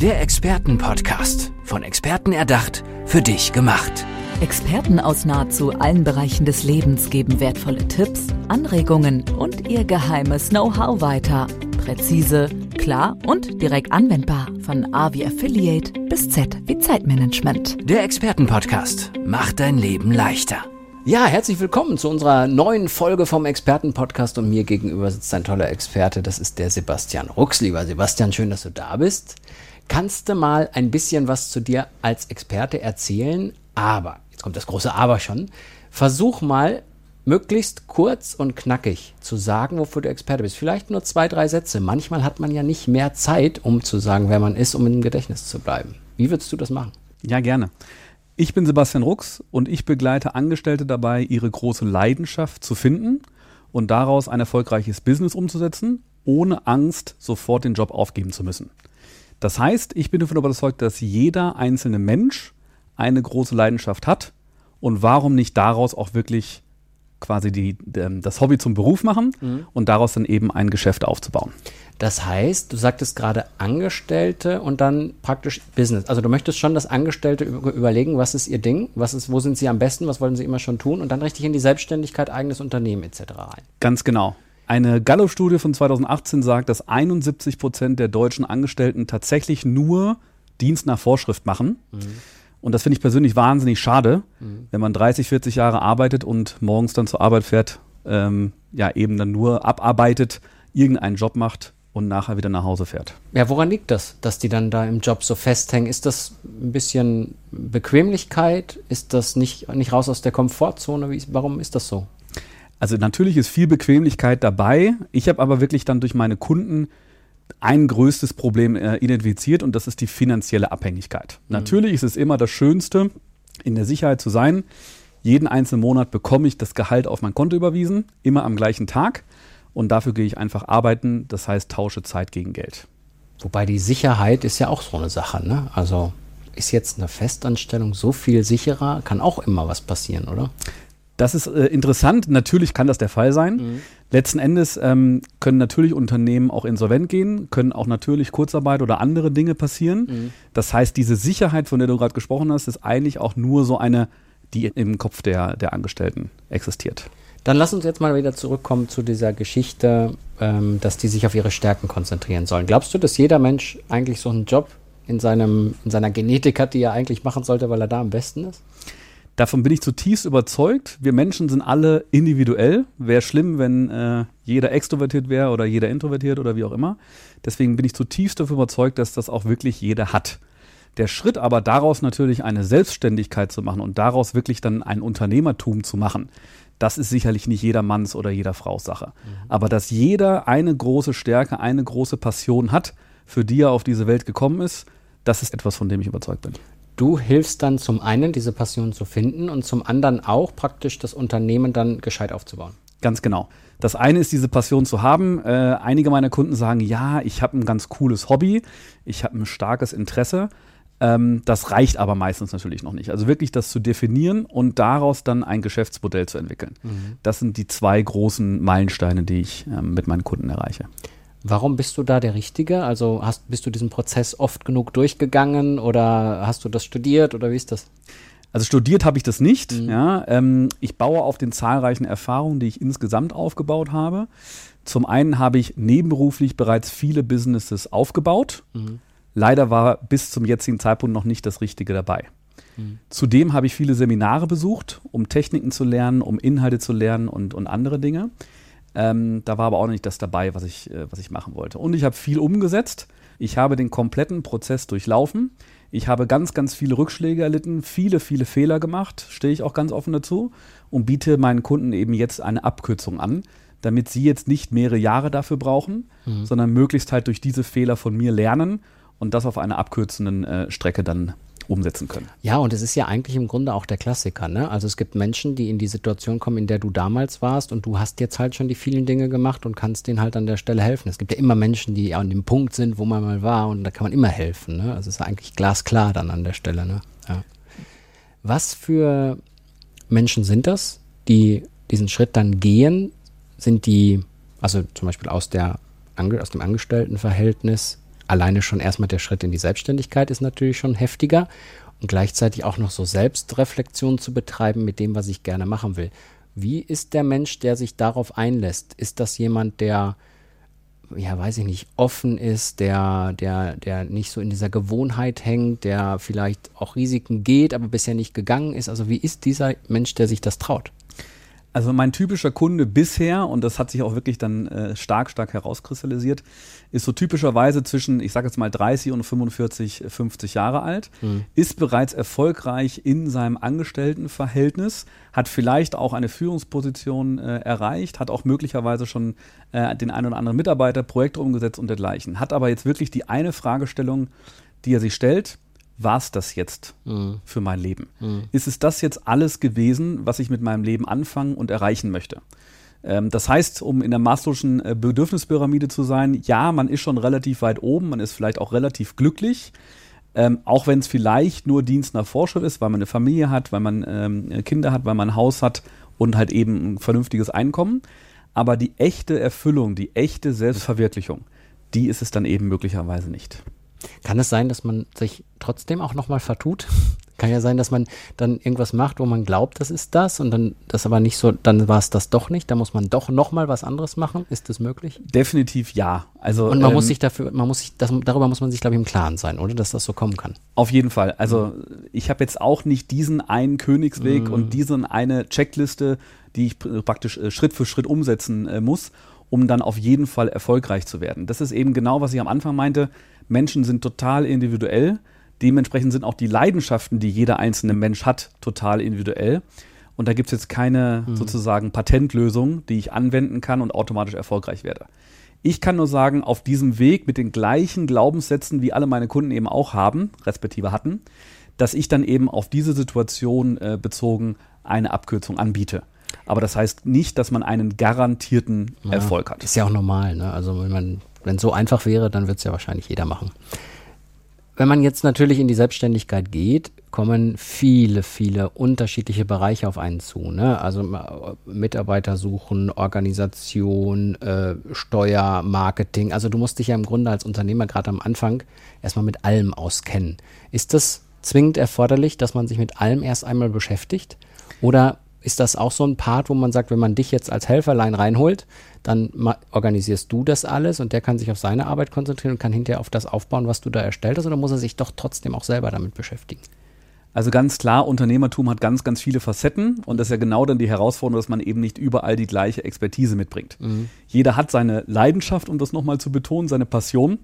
Der Expertenpodcast. Von Experten erdacht, für dich gemacht. Experten aus nahezu allen Bereichen des Lebens geben wertvolle Tipps, Anregungen und ihr geheimes Know-how weiter. Präzise, klar und direkt anwendbar. Von A wie Affiliate bis Z wie Zeitmanagement. Der Expertenpodcast macht dein Leben leichter. Ja, herzlich willkommen zu unserer neuen Folge vom Expertenpodcast und mir gegenüber sitzt ein toller Experte, das ist der Sebastian Rux. Lieber Sebastian, schön, dass du da bist. Kannst du mal ein bisschen was zu dir als Experte erzählen? Aber, jetzt kommt das große Aber schon, versuch mal möglichst kurz und knackig zu sagen, wofür du Experte bist. Vielleicht nur zwei, drei Sätze. Manchmal hat man ja nicht mehr Zeit, um zu sagen, wer man ist, um im Gedächtnis zu bleiben. Wie würdest du das machen? Ja, gerne. Ich bin Sebastian Rux und ich begleite Angestellte dabei, ihre große Leidenschaft zu finden und daraus ein erfolgreiches Business umzusetzen, ohne Angst, sofort den Job aufgeben zu müssen. Das heißt, ich bin davon überzeugt, dass jeder einzelne Mensch eine große Leidenschaft hat und warum nicht daraus auch wirklich quasi die, das Hobby zum Beruf machen mhm. und daraus dann eben ein Geschäft aufzubauen. Das heißt, du sagtest gerade Angestellte und dann praktisch Business. Also du möchtest schon, dass Angestellte überlegen, was ist ihr Ding, was ist, wo sind sie am besten, was wollen sie immer schon tun und dann richtig in die Selbstständigkeit, eigenes Unternehmen etc. rein. Ganz genau. Eine Gallup-Studie von 2018 sagt, dass 71 Prozent der deutschen Angestellten tatsächlich nur Dienst nach Vorschrift machen. Mhm. Und das finde ich persönlich wahnsinnig schade, mhm. wenn man 30, 40 Jahre arbeitet und morgens dann zur Arbeit fährt, ähm, ja eben dann nur abarbeitet, irgendeinen Job macht und nachher wieder nach Hause fährt. Ja, woran liegt das, dass die dann da im Job so festhängen? Ist das ein bisschen Bequemlichkeit? Ist das nicht, nicht raus aus der Komfortzone? Wie, warum ist das so? Also natürlich ist viel Bequemlichkeit dabei. Ich habe aber wirklich dann durch meine Kunden ein größtes Problem äh, identifiziert und das ist die finanzielle Abhängigkeit. Mhm. Natürlich ist es immer das Schönste, in der Sicherheit zu sein. Jeden einzelnen Monat bekomme ich das Gehalt auf mein Konto überwiesen, immer am gleichen Tag. Und dafür gehe ich einfach arbeiten, das heißt tausche Zeit gegen Geld. Wobei die Sicherheit ist ja auch so eine Sache, ne? Also ist jetzt eine Festanstellung so viel sicherer? Kann auch immer was passieren, oder? Das ist äh, interessant. Natürlich kann das der Fall sein. Mhm. Letzten Endes ähm, können natürlich Unternehmen auch insolvent gehen, können auch natürlich Kurzarbeit oder andere Dinge passieren. Mhm. Das heißt, diese Sicherheit, von der du gerade gesprochen hast, ist eigentlich auch nur so eine, die im Kopf der, der Angestellten existiert. Dann lass uns jetzt mal wieder zurückkommen zu dieser Geschichte, ähm, dass die sich auf ihre Stärken konzentrieren sollen. Glaubst du, dass jeder Mensch eigentlich so einen Job in, seinem, in seiner Genetik hat, die er eigentlich machen sollte, weil er da am besten ist? Davon bin ich zutiefst überzeugt. Wir Menschen sind alle individuell. Wäre schlimm, wenn äh, jeder extrovertiert wäre oder jeder introvertiert oder wie auch immer. Deswegen bin ich zutiefst davon überzeugt, dass das auch wirklich jeder hat. Der Schritt aber daraus natürlich eine Selbstständigkeit zu machen und daraus wirklich dann ein Unternehmertum zu machen, das ist sicherlich nicht jeder Manns oder jeder Frau Sache. Mhm. Aber dass jeder eine große Stärke, eine große Passion hat, für die er auf diese Welt gekommen ist, das ist etwas, von dem ich überzeugt bin. Du hilfst dann zum einen, diese Passion zu finden und zum anderen auch praktisch das Unternehmen dann gescheit aufzubauen. Ganz genau. Das eine ist diese Passion zu haben. Äh, einige meiner Kunden sagen, ja, ich habe ein ganz cooles Hobby, ich habe ein starkes Interesse. Ähm, das reicht aber meistens natürlich noch nicht. Also wirklich das zu definieren und daraus dann ein Geschäftsmodell zu entwickeln. Mhm. Das sind die zwei großen Meilensteine, die ich ähm, mit meinen Kunden erreiche. Warum bist du da der Richtige? Also hast, bist du diesen Prozess oft genug durchgegangen oder hast du das studiert oder wie ist das? Also studiert habe ich das nicht. Mhm. Ja, ähm, ich baue auf den zahlreichen Erfahrungen, die ich insgesamt aufgebaut habe. Zum einen habe ich nebenberuflich bereits viele Businesses aufgebaut. Mhm. Leider war bis zum jetzigen Zeitpunkt noch nicht das Richtige dabei. Mhm. Zudem habe ich viele Seminare besucht, um Techniken zu lernen, um Inhalte zu lernen und, und andere Dinge. Ähm, da war aber auch nicht das dabei, was ich, äh, was ich machen wollte. Und ich habe viel umgesetzt. Ich habe den kompletten Prozess durchlaufen. Ich habe ganz, ganz viele Rückschläge erlitten, viele, viele Fehler gemacht, stehe ich auch ganz offen dazu und biete meinen Kunden eben jetzt eine Abkürzung an, damit sie jetzt nicht mehrere Jahre dafür brauchen, mhm. sondern möglichst halt durch diese Fehler von mir lernen und das auf einer abkürzenden äh, Strecke dann umsetzen können. Ja, und es ist ja eigentlich im Grunde auch der Klassiker. Ne? Also es gibt Menschen, die in die Situation kommen, in der du damals warst und du hast jetzt halt schon die vielen Dinge gemacht und kannst denen halt an der Stelle helfen. Es gibt ja immer Menschen, die an dem Punkt sind, wo man mal war und da kann man immer helfen. Ne? Also es ist eigentlich glasklar dann an der Stelle. Ne? Ja. Was für Menschen sind das, die diesen Schritt dann gehen? Sind die, also zum Beispiel aus, der, aus dem Angestelltenverhältnis alleine schon erstmal der Schritt in die Selbstständigkeit ist natürlich schon heftiger und gleichzeitig auch noch so Selbstreflexion zu betreiben mit dem, was ich gerne machen will. Wie ist der Mensch, der sich darauf einlässt? Ist das jemand, der, ja, weiß ich nicht, offen ist, der, der, der nicht so in dieser Gewohnheit hängt, der vielleicht auch Risiken geht, aber bisher nicht gegangen ist? Also wie ist dieser Mensch, der sich das traut? Also mein typischer Kunde bisher, und das hat sich auch wirklich dann äh, stark, stark herauskristallisiert, ist so typischerweise zwischen, ich sage jetzt mal 30 und 45, 50 Jahre alt, mhm. ist bereits erfolgreich in seinem Angestelltenverhältnis, hat vielleicht auch eine Führungsposition äh, erreicht, hat auch möglicherweise schon äh, den einen oder anderen Mitarbeiter, Projekte umgesetzt und dergleichen, hat aber jetzt wirklich die eine Fragestellung, die er sich stellt, war es das jetzt mhm. für mein Leben? Mhm. Ist es das jetzt alles gewesen, was ich mit meinem Leben anfangen und erreichen möchte? Ähm, das heißt, um in der Maslow'schen äh, Bedürfnispyramide zu sein, ja, man ist schon relativ weit oben, man ist vielleicht auch relativ glücklich, ähm, auch wenn es vielleicht nur Dienst nach Vorschrift ist, weil man eine Familie hat, weil man ähm, Kinder hat, weil man ein Haus hat und halt eben ein vernünftiges Einkommen. Aber die echte Erfüllung, die echte Selbstverwirklichung, die ist es dann eben möglicherweise nicht. Kann es sein, dass man sich trotzdem auch nochmal vertut? Kann ja sein, dass man dann irgendwas macht, wo man glaubt, das ist das und dann das aber nicht so, dann war es das doch nicht, da muss man doch nochmal was anderes machen. Ist das möglich? Definitiv ja. Also, und man ähm, muss sich dafür, man muss sich, das, darüber muss man sich, glaube ich, im Klaren sein, oder? Dass das so kommen kann. Auf jeden Fall. Also mhm. ich habe jetzt auch nicht diesen einen Königsweg mhm. und diesen eine Checkliste, die ich praktisch äh, Schritt für Schritt umsetzen äh, muss, um dann auf jeden Fall erfolgreich zu werden. Das ist eben genau, was ich am Anfang meinte Menschen sind total individuell. Dementsprechend sind auch die Leidenschaften, die jeder einzelne Mensch hat, total individuell. Und da gibt es jetzt keine mhm. sozusagen Patentlösung, die ich anwenden kann und automatisch erfolgreich werde. Ich kann nur sagen, auf diesem Weg mit den gleichen Glaubenssätzen, wie alle meine Kunden eben auch haben, respektive hatten, dass ich dann eben auf diese Situation äh, bezogen eine Abkürzung anbiete. Aber das heißt nicht, dass man einen garantierten ja, Erfolg hat. Ist ja auch normal. Ne? Also wenn man wenn es so einfach wäre, dann wird es ja wahrscheinlich jeder machen. Wenn man jetzt natürlich in die Selbstständigkeit geht, kommen viele, viele unterschiedliche Bereiche auf einen zu. Ne? Also Mitarbeiter suchen, Organisation, äh, Steuer, Marketing. Also du musst dich ja im Grunde als Unternehmer gerade am Anfang erstmal mit allem auskennen. Ist das zwingend erforderlich, dass man sich mit allem erst einmal beschäftigt? Oder ist das auch so ein Part, wo man sagt, wenn man dich jetzt als Helferlein reinholt, dann organisierst du das alles und der kann sich auf seine Arbeit konzentrieren und kann hinterher auf das aufbauen, was du da erstellt hast, oder muss er sich doch trotzdem auch selber damit beschäftigen? Also ganz klar, Unternehmertum hat ganz, ganz viele Facetten und das ist ja genau dann die Herausforderung, dass man eben nicht überall die gleiche Expertise mitbringt. Mhm. Jeder hat seine Leidenschaft, um das nochmal zu betonen, seine Passion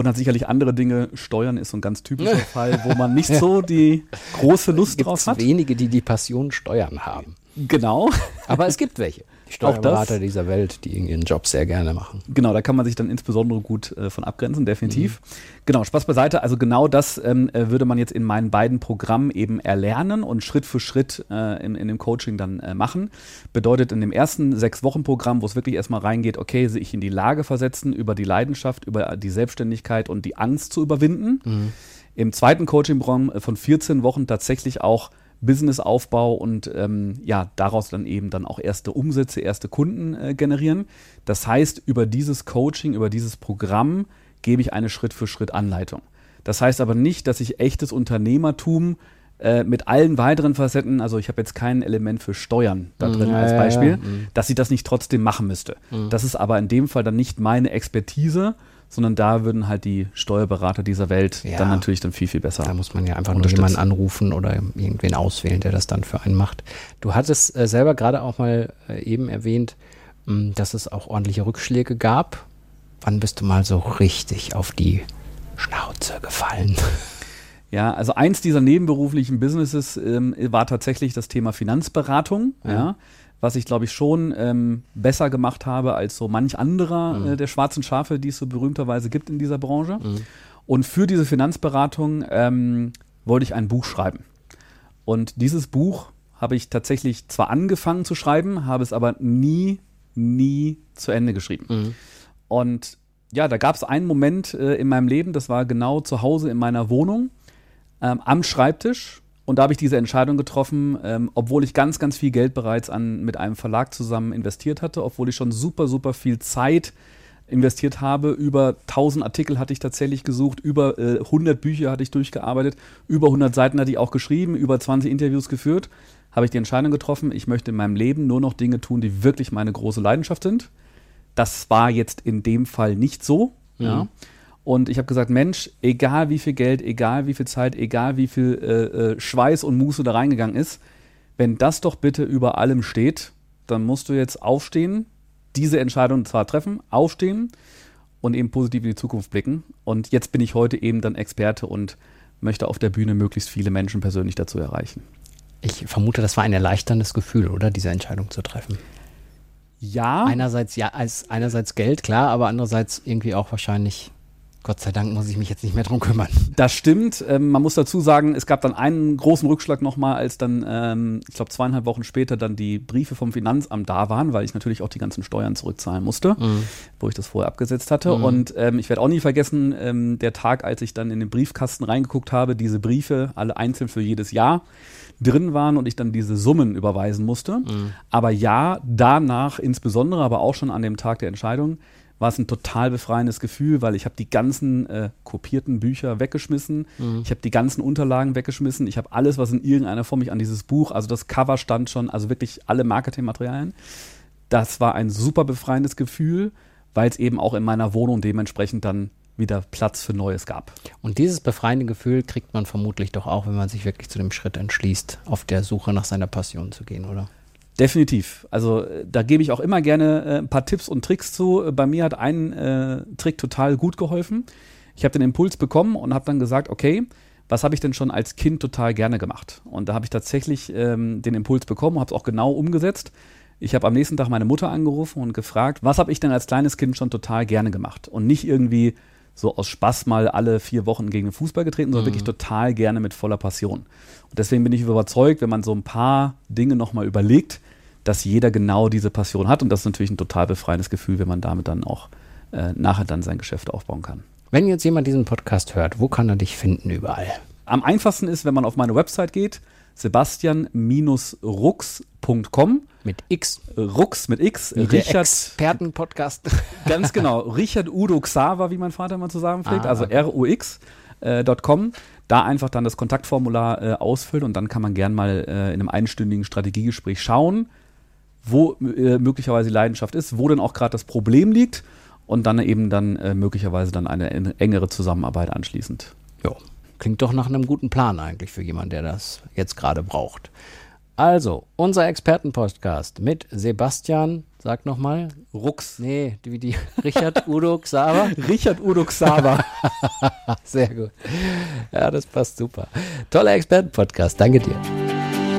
und hat sicherlich andere Dinge. Steuern ist so ein ganz typischer Fall, wo man nicht so die große Lust drauf hat. wenige, die die Passion Steuern haben. Genau. Aber es gibt welche. Die Steuerberater dieser Welt, die ihren Job sehr gerne machen. Genau, da kann man sich dann insbesondere gut äh, von abgrenzen, definitiv. Mhm. Genau, Spaß beiseite. Also genau das ähm, äh, würde man jetzt in meinen beiden Programmen eben erlernen und Schritt für Schritt äh, in, in dem Coaching dann äh, machen. Bedeutet in dem ersten sechs Wochen Programm, wo es wirklich erstmal reingeht, okay, sich in die Lage versetzen, über die Leidenschaft, über die Selbstständigkeit und die Angst zu überwinden. Mhm. Im zweiten Coaching-Programm äh, von 14 Wochen tatsächlich auch Businessaufbau und ähm, ja, daraus dann eben dann auch erste Umsätze, erste Kunden äh, generieren. Das heißt, über dieses Coaching, über dieses Programm gebe ich eine Schritt-für-Schritt-Anleitung. Das heißt aber nicht, dass ich echtes Unternehmertum äh, mit allen weiteren Facetten, also ich habe jetzt kein Element für Steuern da drin ja, als Beispiel, ja, ja. Mhm. dass ich das nicht trotzdem machen müsste. Mhm. Das ist aber in dem Fall dann nicht meine Expertise, sondern da würden halt die Steuerberater dieser Welt ja, dann natürlich dann viel, viel besser. Da muss man ja einfach nur jemanden anrufen oder irgendwen auswählen, der das dann für einen macht. Du hattest äh, selber gerade auch mal äh, eben erwähnt, mh, hm, dass es auch ordentliche Rückschläge gab. Wann bist du mal so richtig auf die Schnauze gefallen? Ja, also eins dieser nebenberuflichen Businesses ähm, war tatsächlich das Thema Finanzberatung. Ja. ja was ich glaube ich schon ähm, besser gemacht habe als so manch anderer mhm. äh, der schwarzen Schafe, die es so berühmterweise gibt in dieser Branche. Mhm. Und für diese Finanzberatung ähm, wollte ich ein Buch schreiben. Und dieses Buch habe ich tatsächlich zwar angefangen zu schreiben, habe es aber nie, nie zu Ende geschrieben. Mhm. Und ja, da gab es einen Moment äh, in meinem Leben, das war genau zu Hause in meiner Wohnung, ähm, am Schreibtisch und da habe ich diese Entscheidung getroffen, ähm, obwohl ich ganz, ganz viel Geld bereits an, mit einem Verlag zusammen investiert hatte, obwohl ich schon super, super viel Zeit investiert habe. Über 1000 Artikel hatte ich tatsächlich gesucht, über äh, 100 Bücher hatte ich durchgearbeitet, über 100 Seiten hatte ich auch geschrieben, über 20 Interviews geführt. Habe ich die Entscheidung getroffen, ich möchte in meinem Leben nur noch Dinge tun, die wirklich meine große Leidenschaft sind. Das war jetzt in dem Fall nicht so. Mhm. Ja. Und ich habe gesagt, Mensch, egal wie viel Geld, egal wie viel Zeit, egal wie viel äh, äh, Schweiß und Muße da reingegangen ist, wenn das doch bitte über allem steht, dann musst du jetzt aufstehen, diese Entscheidung zwar treffen, aufstehen und eben positiv in die Zukunft blicken. Und jetzt bin ich heute eben dann Experte und möchte auf der Bühne möglichst viele Menschen persönlich dazu erreichen. Ich vermute, das war ein erleichterndes Gefühl, oder, diese Entscheidung zu treffen. Ja. Einerseits ja, als einerseits Geld, klar, aber andererseits irgendwie auch wahrscheinlich Gott sei Dank muss ich mich jetzt nicht mehr drum kümmern. Das stimmt. Ähm, man muss dazu sagen, es gab dann einen großen Rückschlag nochmal, als dann, ähm, ich glaube, zweieinhalb Wochen später dann die Briefe vom Finanzamt da waren, weil ich natürlich auch die ganzen Steuern zurückzahlen musste, mhm. wo ich das vorher abgesetzt hatte. Mhm. Und ähm, ich werde auch nie vergessen, ähm, der Tag, als ich dann in den Briefkasten reingeguckt habe, diese Briefe, alle einzeln für jedes Jahr, drin waren und ich dann diese Summen überweisen musste. Mhm. Aber ja, danach insbesondere, aber auch schon an dem Tag der Entscheidung, war es ein total befreiendes Gefühl, weil ich habe die ganzen äh, kopierten Bücher weggeschmissen, mhm. ich habe die ganzen Unterlagen weggeschmissen, ich habe alles, was in irgendeiner Form mich an dieses Buch, also das Cover stand schon, also wirklich alle Marketingmaterialien. Das war ein super befreiendes Gefühl, weil es eben auch in meiner Wohnung dementsprechend dann wieder Platz für Neues gab. Und dieses befreiende Gefühl kriegt man vermutlich doch auch, wenn man sich wirklich zu dem Schritt entschließt, auf der Suche nach seiner Passion zu gehen, oder? Definitiv. Also äh, da gebe ich auch immer gerne äh, ein paar Tipps und Tricks zu. Bei mir hat ein äh, Trick total gut geholfen. Ich habe den Impuls bekommen und habe dann gesagt, okay, was habe ich denn schon als Kind total gerne gemacht? Und da habe ich tatsächlich ähm, den Impuls bekommen, habe es auch genau umgesetzt. Ich habe am nächsten Tag meine Mutter angerufen und gefragt, was habe ich denn als kleines Kind schon total gerne gemacht? Und nicht irgendwie so aus Spaß mal alle vier Wochen gegen den Fußball getreten, sondern mhm. wirklich total gerne mit voller Passion. Und deswegen bin ich überzeugt, wenn man so ein paar Dinge nochmal überlegt, dass jeder genau diese Passion hat. Und das ist natürlich ein total befreiendes Gefühl, wenn man damit dann auch äh, nachher dann sein Geschäft aufbauen kann. Wenn jetzt jemand diesen Podcast hört, wo kann er dich finden überall? Am einfachsten ist, wenn man auf meine Website geht, sebastian-rux.com. Mit X. Rux mit X. Wie Richard. Experten-Podcast. Ganz genau. Richard Udo Xaver, wie mein Vater mal zusammenpflegt. Ah, also R-U-X.com. Äh, da einfach dann das Kontaktformular äh, ausfüllen und dann kann man gern mal äh, in einem einstündigen Strategiegespräch schauen, wo äh, möglicherweise die Leidenschaft ist, wo denn auch gerade das Problem liegt und dann eben dann äh, möglicherweise dann eine engere Zusammenarbeit anschließend. Ja, klingt doch nach einem guten Plan eigentlich für jemanden, der das jetzt gerade braucht. Also, unser Expertenpodcast mit Sebastian, sag nochmal. Rux. Nee, wie die Richard Udo Xaver. Richard Udo Xaver. Sehr gut. Ja, das passt super. Toller Expertenpodcast, danke dir.